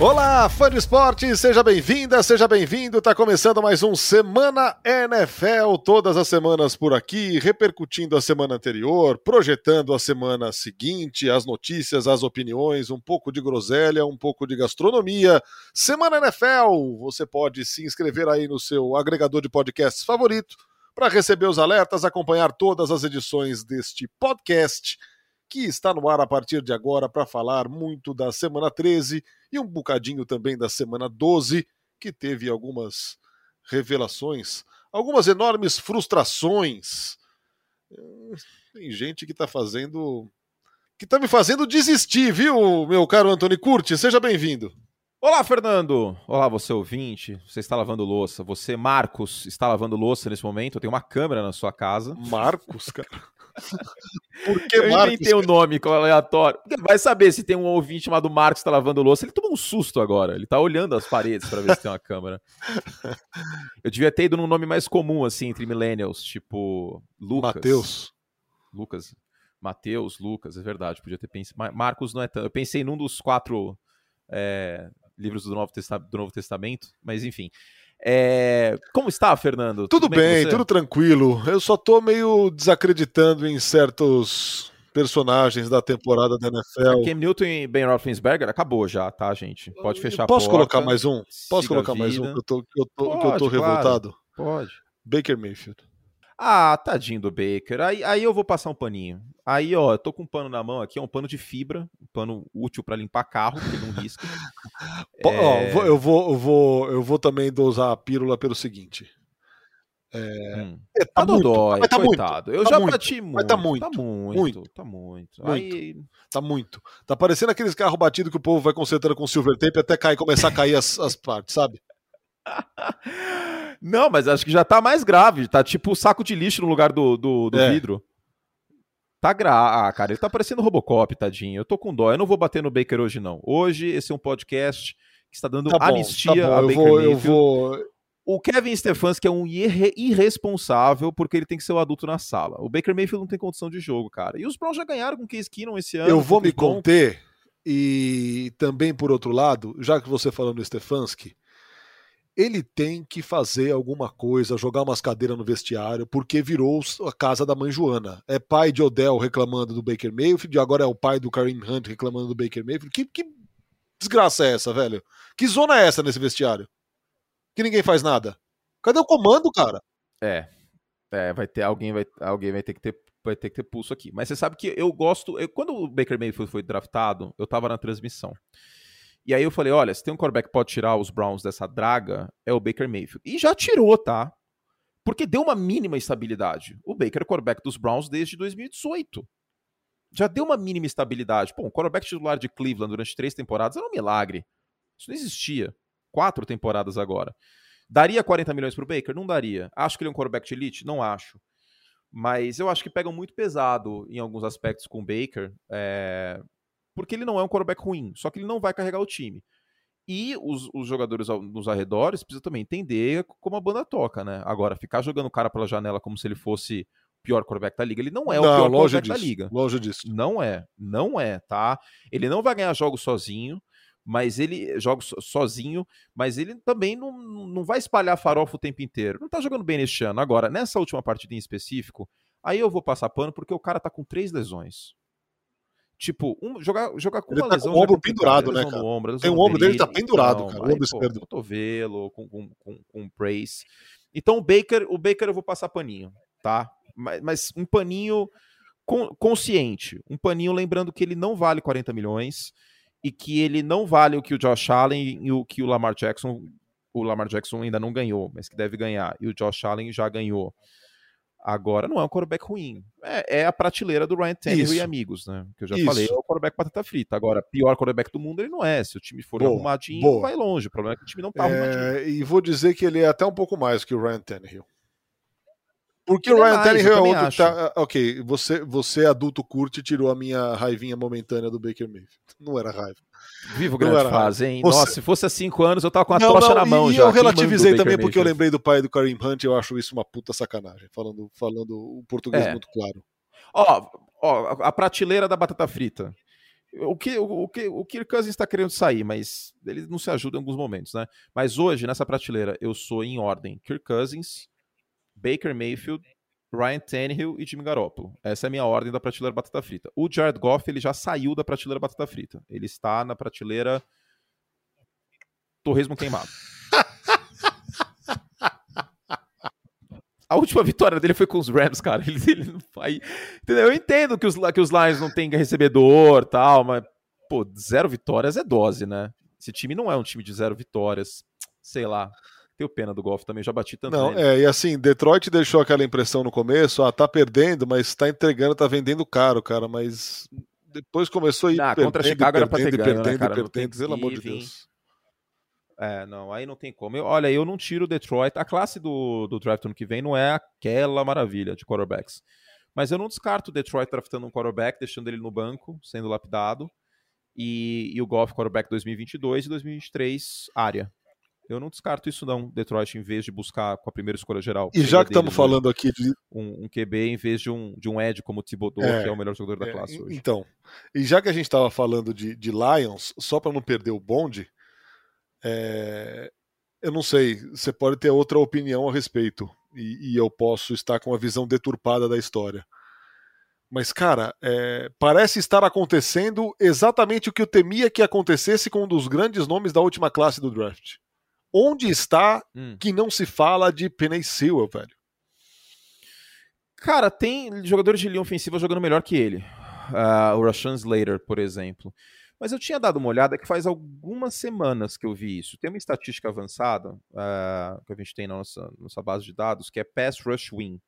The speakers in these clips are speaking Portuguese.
Olá, fã de esporte, seja bem-vinda, seja bem-vindo. Tá começando mais um Semana NFL, todas as semanas por aqui, repercutindo a semana anterior, projetando a semana seguinte, as notícias, as opiniões, um pouco de groselha, um pouco de gastronomia. Semana NFL, você pode se inscrever aí no seu agregador de podcasts favorito para receber os alertas, acompanhar todas as edições deste podcast que está no ar a partir de agora para falar muito da semana 13 e um bocadinho também da semana 12, que teve algumas revelações, algumas enormes frustrações. Tem gente que está fazendo. que está me fazendo desistir, viu, meu caro Antônio Curti? Seja bem-vindo. Olá, Fernando! Olá, você ouvinte. Você está lavando louça. Você, Marcos, está lavando louça nesse momento. Eu tenho uma câmera na sua casa. Marcos, cara. Por que Eu Marcos? inventei o um nome é aleatório. Vai saber se tem um ouvinte chamado Marcos que está lavando louça. Ele tomou um susto agora. Ele está olhando as paredes para ver se tem uma câmera. Eu devia ter ido num nome mais comum, assim, entre millennials, tipo Lucas. Mateus. Lucas. Mateus, Lucas, é verdade. Podia ter pensado. Marcos não é tão. Eu pensei num dos quatro é, livros do Novo, do Novo Testamento, mas enfim. É... Como está, Fernando? Tudo, tudo bem, tudo tranquilo. Eu só tô meio desacreditando em certos personagens da temporada da NFL. Cam Newton e Ben Roethlisberger acabou já, tá, gente? Pode fechar Posso porta. colocar mais um? Posso colocar mais um? Que eu tô, eu tô, Pode, eu tô revoltado? Claro. Pode. Baker Mayfield. Ah, tadinho do Baker. Aí, aí eu vou passar um paninho. Aí, ó, eu tô com um pano na mão aqui, é um pano de fibra, um pano útil para limpar carro, que não risca. é... ó, eu, vou, eu, vou, eu vou também dosar a pílula pelo seguinte. É, hum. é, tá, tá muito, dói, tá coitado. Muito, eu tá já muito, bati muito. Tá muito, tá muito, muito, tá muito. muito Aí... Tá muito. Tá parecendo aqueles carros batidos que o povo vai consertando com silver tape até cair, começar a cair as, as partes, sabe? Não, mas acho que já tá mais grave. Tá tipo saco de lixo no lugar do, do, do é. vidro. Tá grave. Ah, cara, ele tá parecendo Robocop, tadinho. Eu tô com dó. Eu não vou bater no Baker hoje, não. Hoje, esse é um podcast que está dando tá bom, anistia tá a Baker vou, Mayfield. Eu vou... O Kevin Stefanski é um irre irresponsável porque ele tem que ser o adulto na sala. O Baker Mayfield não tem condição de jogo, cara. E os Browns já ganharam com o Case Keenum esse ano. Eu vou me conter e também, por outro lado, já que você falou no Stefanski, ele tem que fazer alguma coisa, jogar umas cadeiras no vestiário, porque virou a casa da mãe Joana. É pai de Odell reclamando do Baker Mayfield, agora é o pai do Kareem Hunt reclamando do Baker Mayfield. Que, que desgraça é essa, velho? Que zona é essa nesse vestiário? Que ninguém faz nada. Cadê o comando, cara? É. É, vai ter alguém vai alguém vai ter que ter vai ter que ter pulso aqui. Mas você sabe que eu gosto, eu, quando o Baker Mayfield foi draftado, eu tava na transmissão. E aí eu falei, olha, se tem um quarterback que pode tirar os Browns dessa draga, é o Baker Mayfield. E já tirou, tá? Porque deu uma mínima estabilidade. O Baker é quarterback dos Browns desde 2018. Já deu uma mínima estabilidade. Pô, um quarterback titular de Cleveland durante três temporadas era um milagre. Isso não existia. Quatro temporadas agora. Daria 40 milhões pro Baker? Não daria. Acho que ele é um quarterback de elite? Não acho. Mas eu acho que pegam muito pesado em alguns aspectos com o Baker. É porque ele não é um quarterback ruim, só que ele não vai carregar o time. E os, os jogadores nos arredores precisam também entender como a banda toca, né? Agora, ficar jogando o cara pela janela como se ele fosse o pior quarterback da liga, ele não é não, o pior quarterback disso, da liga. Longe disso. Não é, não é, tá? Ele não vai ganhar jogos sozinho, mas ele joga sozinho, mas ele também não, não vai espalhar farofa o tempo inteiro. Não tá jogando bem neste ano. Agora, nessa última partida em específico, aí eu vou passar pano porque o cara tá com três lesões. Tipo, um, jogar, jogar com ele uma tá lesão. Com o ombro pendurado, né, cara? Ombro, Tem o ombro dele tá pendurado, cara. O ombro esquerdo. Cotovelo, com, com, com, com brace. Então o Baker, o Baker eu vou passar paninho, tá? Mas, mas um paninho consciente. Um paninho lembrando que ele não vale 40 milhões e que ele não vale o que o Josh Allen e o que o Lamar Jackson. O Lamar Jackson ainda não ganhou, mas que deve ganhar. E o Josh Allen já ganhou. Agora, não é um quarterback ruim. É, é a prateleira do Ryan Tannehill e amigos, né? Que eu já Isso. falei, é o quarterback batata frita. Agora, pior quarterback do mundo ele não é. Se o time for boa, arrumadinho, boa. vai longe. O problema é que o time não tá é, arrumadinho. E vou dizer que ele é até um pouco mais que o Ryan Tannehill. Porque o Ryan é Tannehill é outro. Tá, ok, você, você adulto curte tirou a minha raivinha momentânea do Baker Mayfield. Não era raiva. Vivo grande fase, hein? Você... Nossa, se fosse há cinco anos, eu tava com a não, tocha não, na mão e já. eu relativizei também porque eu lembrei do pai do Kareem Hunt e eu acho isso uma puta sacanagem, falando, falando o português é. muito claro. Ó, ó, a prateleira da batata frita. o que o, que o Kirk Cousins está querendo sair, mas ele não se ajuda em alguns momentos, né? Mas hoje nessa prateleira eu sou em ordem Kirk Cousins, Baker Mayfield, Ryan Tannehill e Jimmy Garoppolo. Essa é a minha ordem da prateleira batata frita. O Jared Goff ele já saiu da prateleira batata frita. Ele está na prateleira torresmo queimado. A última vitória dele foi com os Rams, cara. Ele, ele não vai. Entendeu? Eu entendo que os, que os Lions não têm recebedor tal, mas, pô, zero vitórias é dose, né? Esse time não é um time de zero vitórias. Sei lá. Tenho pena do golfe também, já bati tanto. Não, nele. é, e assim, Detroit deixou aquela impressão no começo, ah, tá perdendo, mas tá entregando, tá vendendo caro, cara, mas depois começou a ir ah, contra Chicago era pra ter ganho, perdendo, né, cara? perdendo, pelo amor de Deus. É, não, aí não tem como. Eu, olha, eu não tiro o Detroit. A classe do, do draft ano que vem não é aquela maravilha de quarterbacks. Mas eu não descarto o Detroit draftando um quarterback, deixando ele no banco, sendo lapidado. E, e o Golf quarterback 2022 e 2023 área. Eu não descarto isso não, Detroit, em vez de buscar com a primeira escolha geral. E já que estamos falando aqui de... Um, um, QB em vez de um, de um Ed como o Thibodeau, é, que é o melhor jogador da é, classe hoje. Então, e já que a gente estava falando de, de Lions, só para não perder o bonde, é, eu não sei, você pode ter outra opinião a respeito e, e, eu posso estar com uma visão deturpada da história. Mas, cara, é, parece estar acontecendo exatamente o que eu temia que acontecesse com um dos grandes nomes da última classe do draft. Onde está hum. que não se fala de Penny Sewell, velho? Cara, tem jogadores de linha ofensiva jogando melhor que ele. Uh, o Rashan Slater, por exemplo. Mas eu tinha dado uma olhada que faz algumas semanas que eu vi isso. Tem uma estatística avançada uh, que a gente tem na nossa, nossa base de dados, que é Pass Rush Win.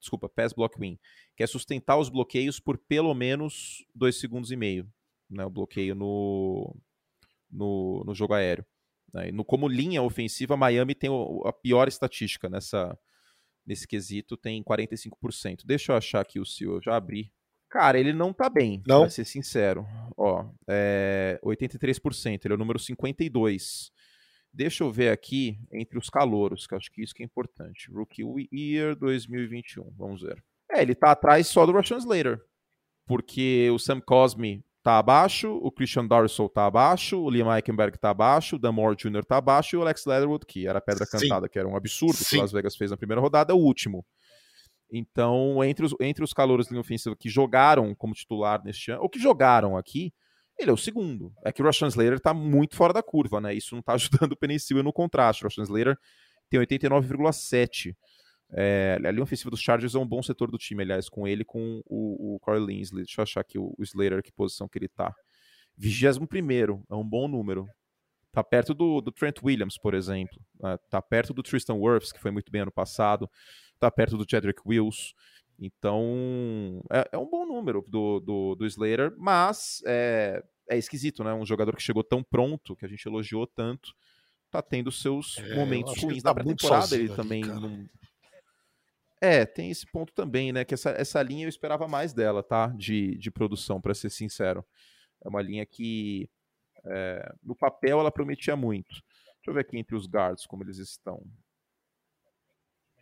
Desculpa, Pass Block Win. Que é sustentar os bloqueios por pelo menos dois segundos e meio. Né, o bloqueio no, no, no jogo aéreo. Né, no, como linha ofensiva, Miami tem o, a pior estatística nessa, nesse quesito, tem 45%. Deixa eu achar aqui o seu, eu já abri Cara, ele não tá bem, não? pra ser sincero. Ó, é 83%, ele é o número 52. Deixa eu ver aqui entre os calouros, que acho que isso que é importante. Rookie Year 2021, vamos ver. É, ele tá atrás só do Russian Slater. Porque o Sam Cosme tá abaixo, o Christian Darsow tá abaixo, o Liam Eichenberg tá abaixo, o Damore Jr. tá abaixo e o Alex Leatherwood, que era a pedra cantada, Sim. que era um absurdo Sim. que o Las Vegas fez na primeira rodada, é o último. Então, entre os, entre os calouros de linha ofensiva que jogaram como titular neste ano, ou que jogaram aqui, ele é o segundo. É que o Russian Slater está muito fora da curva, né? Isso não está ajudando o Penicil no contraste. O Russian Slater tem 89,7. É, a linha ofensiva dos Chargers é um bom setor do time, aliás, com ele com o, o Corey Linsley. Deixa eu achar aqui o, o Slater, que posição que ele tá. 21 é um bom número. Tá perto do, do Trent Williams, por exemplo. Né? Tá perto do Tristan Wirfs, que foi muito bem ano passado tá perto do Chadwick Wills. Então, é, é, um bom número do, do, do Slater, mas é, é, esquisito, né? Um jogador que chegou tão pronto, que a gente elogiou tanto, tá tendo seus é, momentos ruins. Tá Na pré-temporada ele também não... É, tem esse ponto também, né? Que essa, essa linha eu esperava mais dela, tá? De, de produção, para ser sincero. É uma linha que, é, no papel, ela prometia muito. Deixa eu ver aqui entre os guards como eles estão.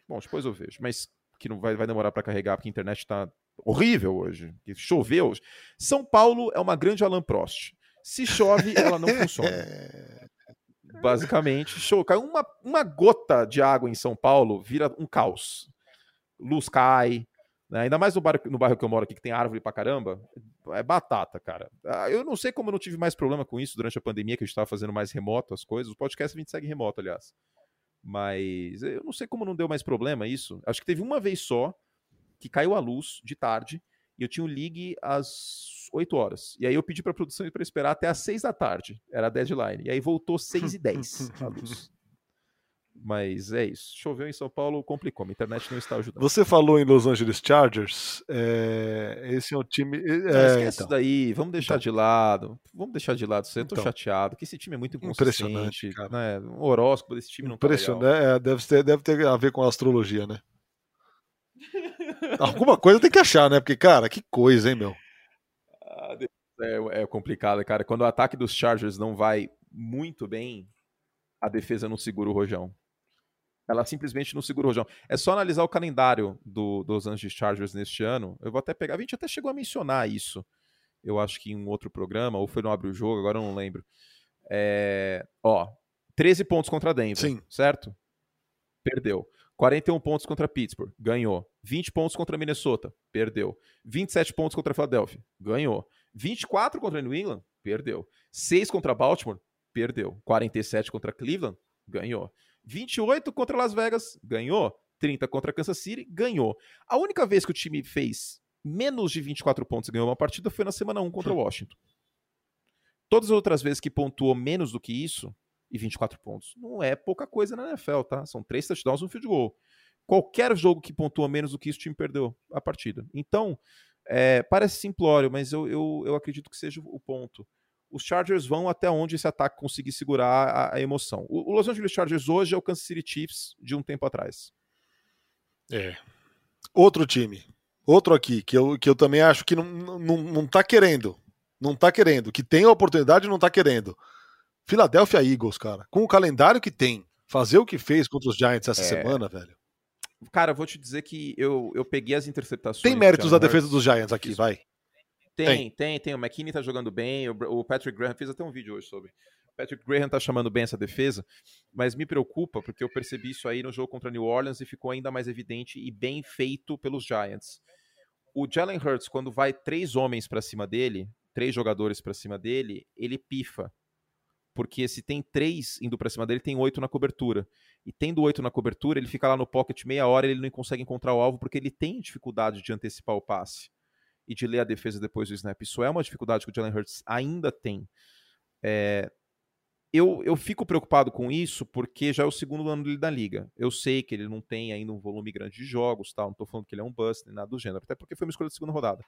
Bom, depois eu vejo. Mas que não vai, vai demorar para carregar, porque a internet está horrível hoje. Choveu. São Paulo é uma grande Alan Prost. Se chove, ela não funciona. Basicamente, show. Cai uma, uma gota de água em São Paulo, vira um caos. Luz cai. Né? Ainda mais no bairro, no bairro que eu moro aqui, que tem árvore pra caramba. É batata, cara. Ah, eu não sei como eu não tive mais problema com isso durante a pandemia, que a gente estava fazendo mais remoto as coisas. O podcast a gente segue remoto, aliás. Mas eu não sei como não deu mais problema isso. Acho que teve uma vez só que caiu a luz de tarde e eu tinha o ligue às 8 horas. E aí eu pedi para a produção para esperar até às 6 da tarde. Era a deadline. E aí voltou 6 e 10 a luz. Mas é isso. Choveu em São Paulo, complicou. A internet não está ajudando. Você falou em Los Angeles Chargers. É... Esse é um time. É, esquece então. isso daí. Vamos deixar então. de lado. Vamos deixar de lado. Eu tô então. chateado. Que esse time é muito Impressionante. Cara. Né? O horóscopo desse time não tá Impressionante. É, deve, ter, deve ter a ver com a astrologia, né? Alguma coisa tem que achar, né? Porque, cara, que coisa, hein, meu? Ah, é, é complicado, cara. Quando o ataque dos Chargers não vai muito bem, a defesa não segura o rojão. Ela simplesmente não segura o rojão. É só analisar o calendário do, dos Angeles Chargers neste ano. Eu vou até pegar. A gente até chegou a mencionar isso. eu acho que em um outro programa, ou foi no Abre o Jogo, agora eu não lembro. É, ó, 13 pontos contra Denver, Sim. certo? Perdeu. 41 pontos contra Pittsburgh, ganhou. 20 pontos contra Minnesota, perdeu. 27 pontos contra Philadelphia, ganhou. 24 contra New England, perdeu. 6 contra Baltimore, perdeu. 47 contra Cleveland, ganhou. 28 contra Las Vegas, ganhou. 30 contra Kansas City, ganhou. A única vez que o time fez menos de 24 pontos e ganhou uma partida foi na semana 1 contra o Washington. Todas as outras vezes que pontuou menos do que isso, e 24 pontos, não é pouca coisa na NFL, tá? São três touchdowns e um field goal. Qualquer jogo que pontua menos do que isso, o time perdeu a partida. Então, é, parece simplório, mas eu, eu, eu acredito que seja o ponto. Os Chargers vão até onde esse ataque conseguir segurar a, a emoção. O, o Los Angeles Chargers hoje é o Kansas City Chiefs de um tempo atrás. É. Outro time. Outro aqui, que eu, que eu também acho que não, não, não tá querendo. Não tá querendo. Que tem a oportunidade não tá querendo. Philadelphia Eagles, cara. Com o calendário que tem, fazer o que fez contra os Giants essa é... semana, velho. Cara, eu vou te dizer que eu, eu peguei as interceptações. Tem méritos da defesa dos Giants aqui, Isso. vai. Tem, tem, tem, tem. O McKinney tá jogando bem, o, Patrick Graham fez até um vídeo hoje sobre. O Patrick Graham tá chamando bem essa defesa, mas me preocupa porque eu percebi isso aí no jogo contra New Orleans e ficou ainda mais evidente e bem feito pelos Giants. O Jalen Hurts, quando vai três homens para cima dele, três jogadores para cima dele, ele pifa porque se tem três indo para cima dele, tem oito na cobertura. E tendo oito na cobertura, ele fica lá no pocket meia hora e ele não consegue encontrar o alvo porque ele tem dificuldade de antecipar o passe e de ler a defesa depois do snap. Isso é uma dificuldade que o Jalen Hurts ainda tem. É... Eu, eu fico preocupado com isso porque já é o segundo ano dele da liga. Eu sei que ele não tem ainda um volume grande de jogos, tal. não estou falando que ele é um bust nem nada do gênero, até porque foi uma escolha de segunda rodada.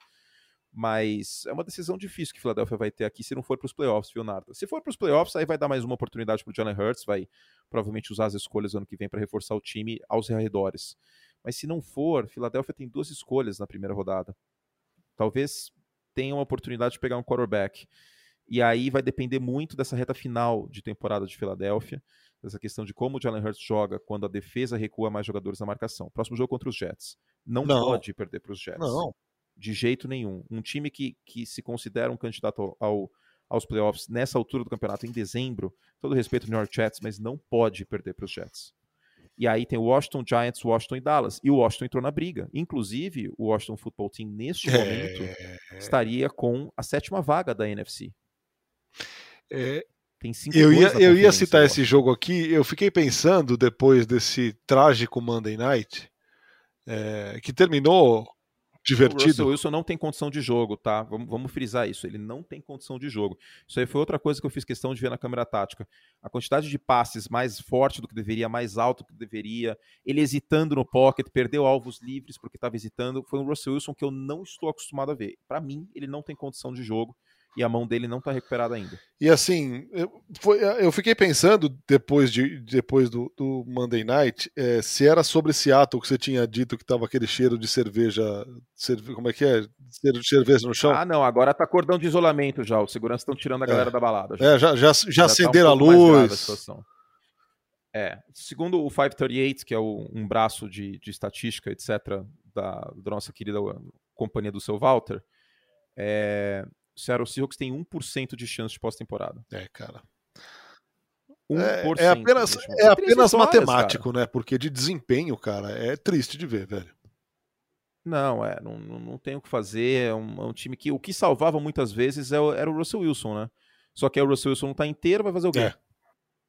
Mas é uma decisão difícil que Philadelphia vai ter aqui se não for para os playoffs, viu, Narda? Se for para os playoffs, aí vai dar mais uma oportunidade para o Jalen Hurts, vai provavelmente usar as escolhas ano que vem para reforçar o time aos arredores. Mas se não for, Philadelphia tem duas escolhas na primeira rodada. Talvez tenha uma oportunidade de pegar um quarterback. E aí vai depender muito dessa reta final de temporada de Filadélfia, dessa questão de como o Jalen Hurts joga quando a defesa recua mais jogadores na marcação. Próximo jogo contra os Jets. Não, não. pode perder para os Jets. Não de jeito nenhum. Um time que, que se considera um candidato ao, aos playoffs nessa altura do campeonato, em dezembro, todo respeito ao New York Jets, mas não pode perder para os Jets. E aí tem o Washington Giants, Washington e Dallas. E o Washington entrou na briga. Inclusive, o Washington Football Team, neste é... momento, estaria com a sétima vaga da NFC. É... Tem cinco eu ia, eu ia citar esse jogo aqui. Eu fiquei pensando, depois desse trágico Monday Night, é, que terminou divertido. O Russell Wilson não tem condição de jogo, tá? Vamos, vamos, frisar isso. Ele não tem condição de jogo. Isso aí foi outra coisa que eu fiz questão de ver na câmera tática. A quantidade de passes mais forte do que deveria, mais alto do que deveria. Ele hesitando no pocket, perdeu alvos livres porque estava hesitando. Foi um Russell Wilson que eu não estou acostumado a ver. Para mim, ele não tem condição de jogo e a mão dele não está recuperada ainda. E assim, eu, foi, eu fiquei pensando depois, de, depois do, do Monday Night é, se era sobre Seattle que você tinha dito que estava aquele cheiro de cerveja, cerve, como é que é? Cheiro de cerveja no chão? Ah, não, agora tá cordão de isolamento já. Os seguranças estão tirando a é. galera da balada. Já. É, já, já, já, já acenderam tá um a luz. A é, segundo o 538, que é o, um braço de, de estatística, etc., da, da nossa querida companhia do seu Walter, é, Seattle Seahawks tem 1% de chance de pós-temporada. É, cara. 1%. É, é apenas, é apenas matemático, né? Porque de desempenho, cara, é triste de ver, velho. Não, é, não, não tem o que fazer. É um, é um, time que o que salvava muitas vezes é era o Russell Wilson, né? Só que o Russell Wilson não tá inteiro, vai fazer o quê? É.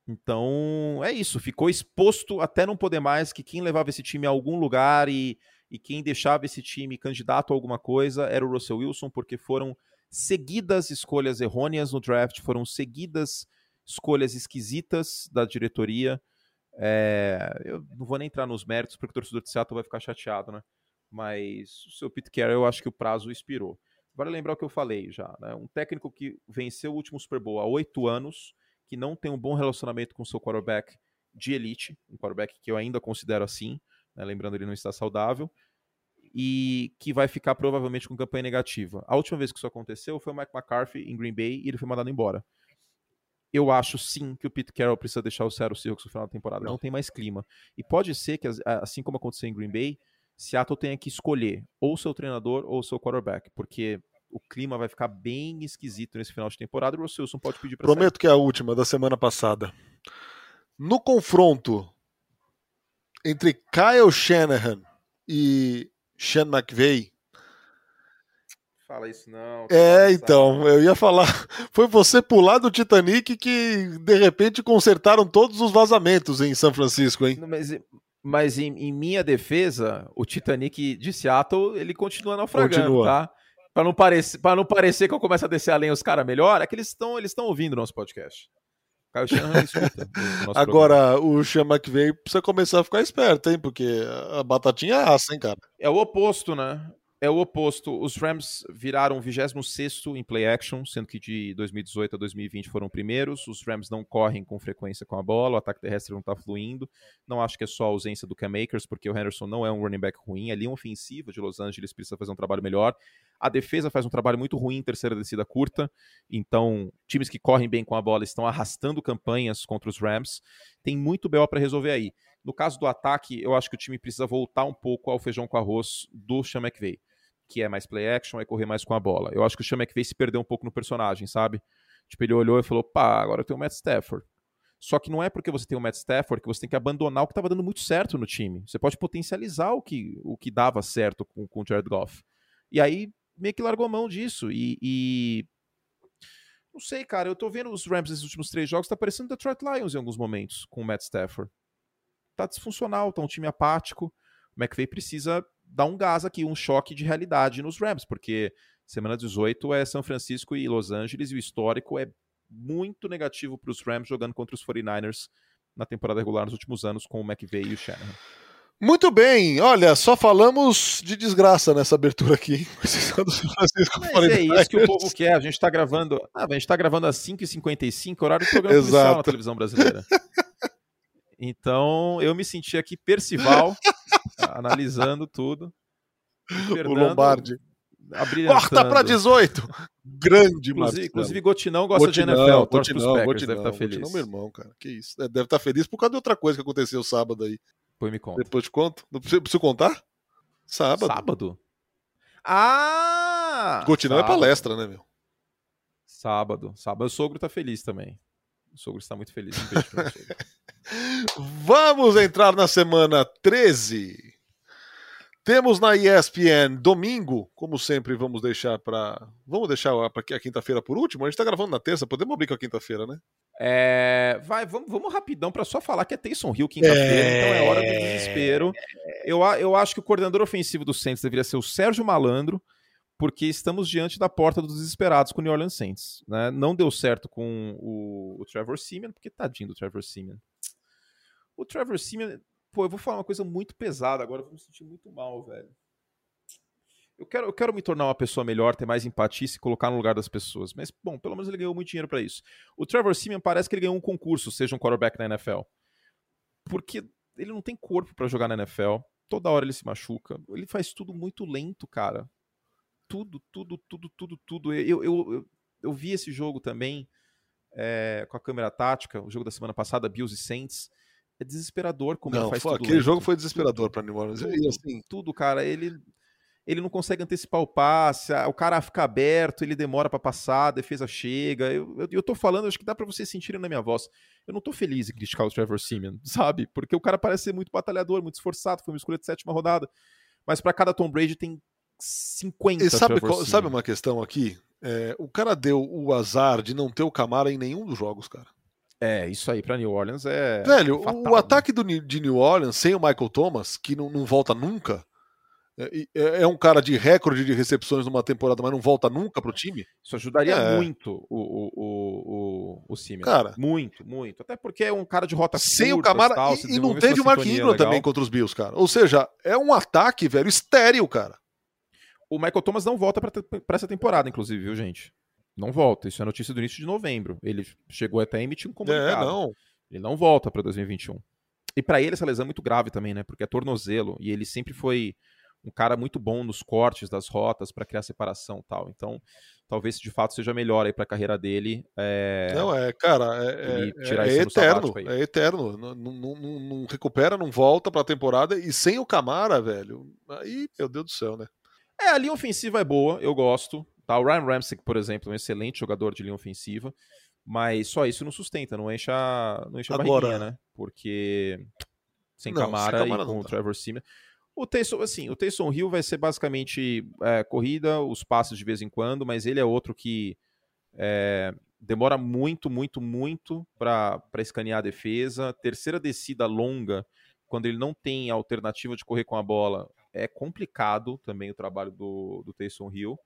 Então, é isso. Ficou exposto até não poder mais que quem levava esse time a algum lugar e, e quem deixava esse time candidato a alguma coisa era o Russell Wilson, porque foram seguidas escolhas errôneas no draft, foram seguidas escolhas esquisitas da diretoria. É, eu não vou nem entrar nos méritos, porque o torcedor de Seattle vai ficar chateado, né? Mas o seu Pete Carroll, eu acho que o prazo expirou. Vale lembrar o que eu falei já, né? Um técnico que venceu o último Super Bowl há oito anos, que não tem um bom relacionamento com seu quarterback de elite, um quarterback que eu ainda considero assim, né? lembrando ele não está saudável, e que vai ficar provavelmente com campanha negativa. A última vez que isso aconteceu foi o Mike McCarthy em Green Bay e ele foi mandado embora. Eu acho sim que o Pete Carroll precisa deixar o Seattle Seahawks no final da temporada. Não. Tem mais clima. E pode ser que, assim como aconteceu em Green Bay, Seattle tenha que escolher ou seu treinador ou seu quarterback, porque o clima vai ficar bem esquisito nesse final de temporada. O Russell Wilson pode pedir para Prometo sair. que é a última da semana passada. No confronto entre Kyle Shanahan e Sean McVay. Fala isso não. É, então, eu ia falar. Foi você pular do Titanic que de repente consertaram todos os vazamentos em São Francisco, hein? Mas, mas em, em, minha defesa, o Titanic de Seattle, ele continua naufragando, continua. tá? Para não, parecer, não parecer que eu começo a descer além os caras melhor, é que eles estão eles ouvindo o nosso podcast. Caio Shanahan escuta. Agora, programa. o Chama que veio precisa começar a ficar esperto, hein? Porque a batatinha é assa, hein, cara? É o oposto, né? é o oposto. Os Rams viraram 26 em play action, sendo que de 2018 a 2020 foram primeiros. Os Rams não correm com frequência com a bola, o ataque terrestre não está fluindo. Não acho que é só a ausência do Cam Akers, porque o Henderson não é um running back ruim. A linha ofensiva de Los Angeles precisa fazer um trabalho melhor. A defesa faz um trabalho muito ruim em terceira descida curta. Então, times que correm bem com a bola estão arrastando campanhas contra os Rams. Tem muito BO para resolver aí. No caso do ataque, eu acho que o time precisa voltar um pouco ao feijão com arroz do Sean McVay que é mais play action, é correr mais com a bola. Eu acho que o Sean McVay se perdeu um pouco no personagem, sabe? Tipo, ele olhou e falou, pá, agora eu tenho o Matt Stafford. Só que não é porque você tem o Matt Stafford que você tem que abandonar o que estava dando muito certo no time. Você pode potencializar o que, o que dava certo com, com o Jared Goff. E aí, meio que largou mão disso. E, e... Não sei, cara, eu tô vendo os Rams nesses últimos três jogos, tá parecendo Detroit Lions em alguns momentos com o Matt Stafford. Tá disfuncional, tá um time apático. O McVay precisa dar um gás aqui, um choque de realidade nos Rams, porque semana 18 é São Francisco e Los Angeles e o histórico é muito negativo para os Rams jogando contra os 49ers na temporada regular nos últimos anos com o McVay e o Shanahan. Muito bem, olha, só falamos de desgraça nessa abertura aqui. Mas é isso que o povo quer. A gente está gravando. Ah, a gente está gravando às 5h55, horário do programa Exato. policial na televisão brasileira. Então eu me senti aqui Percival analisando tudo. O Lombardi. Corta para 18! Grande, Inclusive, inclusive Gotinão gosta Gotinão, de NFL, Gotinão, Packers, Gotinão, deve estar tá feliz. Gotinão, meu irmão, cara, que isso. Deve estar tá feliz por causa de outra coisa que aconteceu sábado aí. Depois me conta. Depois te conto. Preciso, preciso contar? Sábado. Sábado? Ah! Gotinão é palestra, né, meu? Sábado. Sábado. O sogro tá feliz também. O sogro está muito feliz. Vamos entrar na semana 13. Temos na ESPN domingo, como sempre, vamos deixar para. Vamos deixar a quinta-feira por último? A gente está gravando na terça, podemos abrir com a quinta-feira, né? É, vai, vamos, vamos rapidão para só falar que é Taysom Hill quinta-feira, é... então é hora do desespero. Eu, eu acho que o coordenador ofensivo do Saints deveria ser o Sérgio Malandro porque estamos diante da porta dos desesperados com o New Orleans Saints. Né? Não deu certo com o, o Trevor Simeon, porque tadinho do Trevor Simeon. O Trevor Simeon, pô, eu vou falar uma coisa muito pesada agora, eu vou me sentir muito mal, velho. Eu quero, eu quero me tornar uma pessoa melhor, ter mais empatia e se colocar no lugar das pessoas. Mas, bom, pelo menos ele ganhou muito dinheiro para isso. O Trevor Simeon parece que ele ganhou um concurso, seja um quarterback na NFL. Porque ele não tem corpo para jogar na NFL. Toda hora ele se machuca. Ele faz tudo muito lento, cara tudo, tudo, tudo, tudo, tudo. Eu, eu, eu, eu vi esse jogo também é, com a câmera tática, o jogo da semana passada, Bills e Saints. É desesperador como não, ele faz foi, tudo. Aquele lento. jogo foi desesperador para New Orleans. Tudo, assim... tudo, cara. Ele, ele não consegue antecipar o passe, o cara fica aberto, ele demora para passar, a defesa chega. Eu, eu, eu tô falando, acho que dá para vocês sentirem na minha voz. Eu não tô feliz em criticar o Trevor Simeon, sabe? Porque o cara parece ser muito batalhador, muito esforçado, foi uma escolha de sétima rodada. Mas para cada Tom Brady tem 50 e sabe, qual, sabe uma questão aqui? É, o cara deu o azar de não ter o Camara em nenhum dos jogos, cara. É, isso aí para New Orleans é. Velho, fatal, o né? ataque do, de New Orleans sem o Michael Thomas, que não, não volta nunca, é, é, é, um cara de recorde de recepções numa temporada, mas não volta nunca pro time. Isso ajudaria é. muito o, o, o, o, o Cara, muito, muito. Até porque é um cara de rota Sem o Camara. Tal, e, e não teve o Mark Ingram também contra os Bills, cara. Ou seja, é um ataque, velho, estéreo, cara. O Michael Thomas não volta para essa temporada, inclusive, viu, gente? Não volta. Isso é notícia do início de novembro. Ele chegou até a emitir um comunicado. É, não. Ele não volta para 2021. E para ele essa lesão é muito grave também, né? Porque é tornozelo e ele sempre foi um cara muito bom nos cortes das rotas para criar separação, tal. Então, talvez de fato seja melhor aí para a carreira dele. É... Não é, cara, é, é, é eterno, é eterno. Não, não, não, não recupera, não volta para a temporada e sem o Camara, velho. Aí, meu Deus do céu, né? É, a linha ofensiva é boa, eu gosto. Tá? O Ryan Ramsey, por exemplo, é um excelente jogador de linha ofensiva, mas só isso não sustenta, não enche a, não enche a Agora... barriguinha, né? Porque sem Camara, sem Camara e com o Trevor Simeon. O Taysom, assim, o Taysom Hill vai ser basicamente é, corrida, os passos de vez em quando, mas ele é outro que é, demora muito, muito, muito para escanear a defesa. Terceira descida longa, quando ele não tem alternativa de correr com a bola, é complicado também o trabalho do, do Taysom Hill.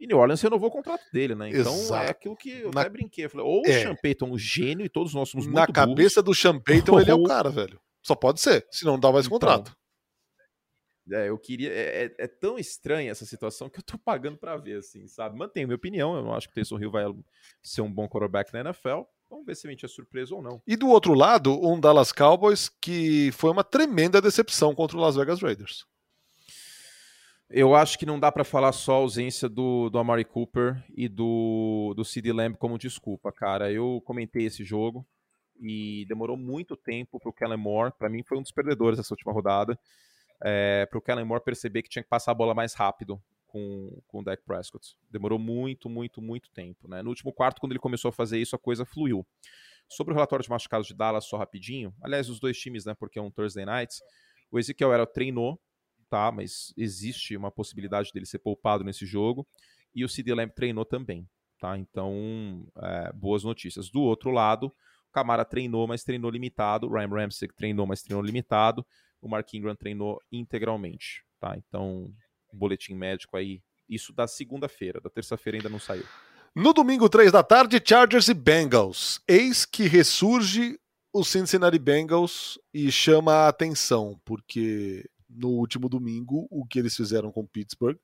E New Orleans renovou o contrato dele, né? Então é Exato. é aquilo que eu Na... até brinquei. Eu falei, ou é. o Sean Payton, um gênio, e todos nós somos muito Na cabeça burros, do Sean Payton, ou... ele é o cara, velho. Só pode ser, se não dá mais então, contrato. É, eu queria. É, é, é, tão estranha essa situação que eu tô pagando para ver, assim, sabe? Mantenho minha opinião. Eu não acho que o Taysom Hill vai ser um bom quarterback na NFL. Vamos ver se a gente é surpreso ou não. E do outro lado, um Dallas Cowboys que foi uma tremenda decepção contra o Las Vegas Raiders. Eu acho que não dá para falar só a ausência do, do Amari Cooper e do, do CD Lamb como desculpa, cara. Eu comentei esse jogo e demorou muito tempo para o Kellen Moore. Para mim, foi um dos perdedores dessa última rodada é, para o Kellen Moore perceber que tinha que passar a bola mais rápido com, com o Dak Prescott. Demorou muito, muito, muito tempo. Né? No último quarto, quando ele começou a fazer isso, a coisa fluiu. Sobre o relatório de machucados de Dallas, só rapidinho. Aliás, os dois times, né, porque é um Thursday Nights. O Ezekiel era treinou, tá? Mas existe uma possibilidade dele ser poupado nesse jogo. E o CD Lamb treinou também, tá? Então, é, boas notícias. Do outro lado, o Camara treinou, mas treinou limitado. Ryan Ramsey treinou, mas treinou limitado o Mark Ingram treinou integralmente, tá? Então, boletim médico aí, isso da segunda-feira, da terça-feira ainda não saiu. No domingo, três da tarde, Chargers e Bengals. Eis que ressurge o Cincinnati Bengals e chama a atenção, porque no último domingo, o que eles fizeram com Pittsburgh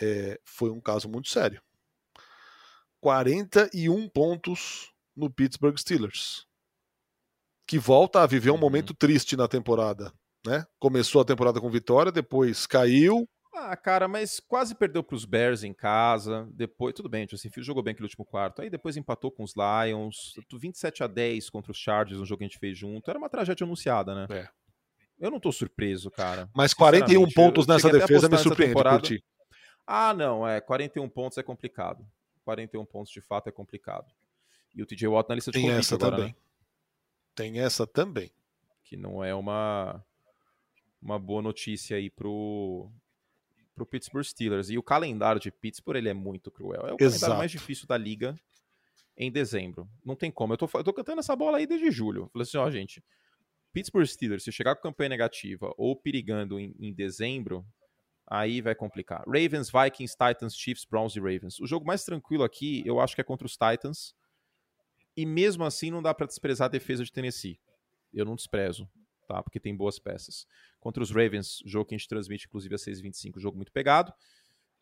é, foi um caso muito sério. 41 pontos no Pittsburgh Steelers, que volta a viver um uhum. momento triste na temporada né? Começou a temporada com vitória, depois caiu. Ah, cara, mas quase perdeu para os Bears em casa. Depois, tudo bem, assim, jogou bem aquele último quarto. Aí depois empatou com os Lions. 27 a 10 contra os Chargers, um jogo que a gente fez junto. Era uma tragédia anunciada, né? É. Eu não tô surpreso, cara. Mas 41 pontos nessa defesa me surpreende por ti. Ah, não, é. 41 pontos é complicado. 41 pontos de fato é complicado. E o TJ Watt na lista de Tem essa agora, também. Né? Tem essa também. Que não é uma uma boa notícia aí pro, pro Pittsburgh Steelers. E o calendário de Pittsburgh ele é muito cruel. É o Exato. calendário mais difícil da liga em dezembro. Não tem como. Eu tô, eu tô cantando essa bola aí desde julho. Falei assim, ó, gente, Pittsburgh Steelers, se chegar com campanha negativa ou perigando em, em dezembro, aí vai complicar. Ravens, Vikings, Titans, Chiefs, Browns e Ravens. O jogo mais tranquilo aqui, eu acho que é contra os Titans. E mesmo assim não dá para desprezar a defesa de Tennessee. Eu não desprezo tá? Porque tem boas peças. Contra os Ravens, jogo que a gente transmite, inclusive, a 6h25, jogo muito pegado.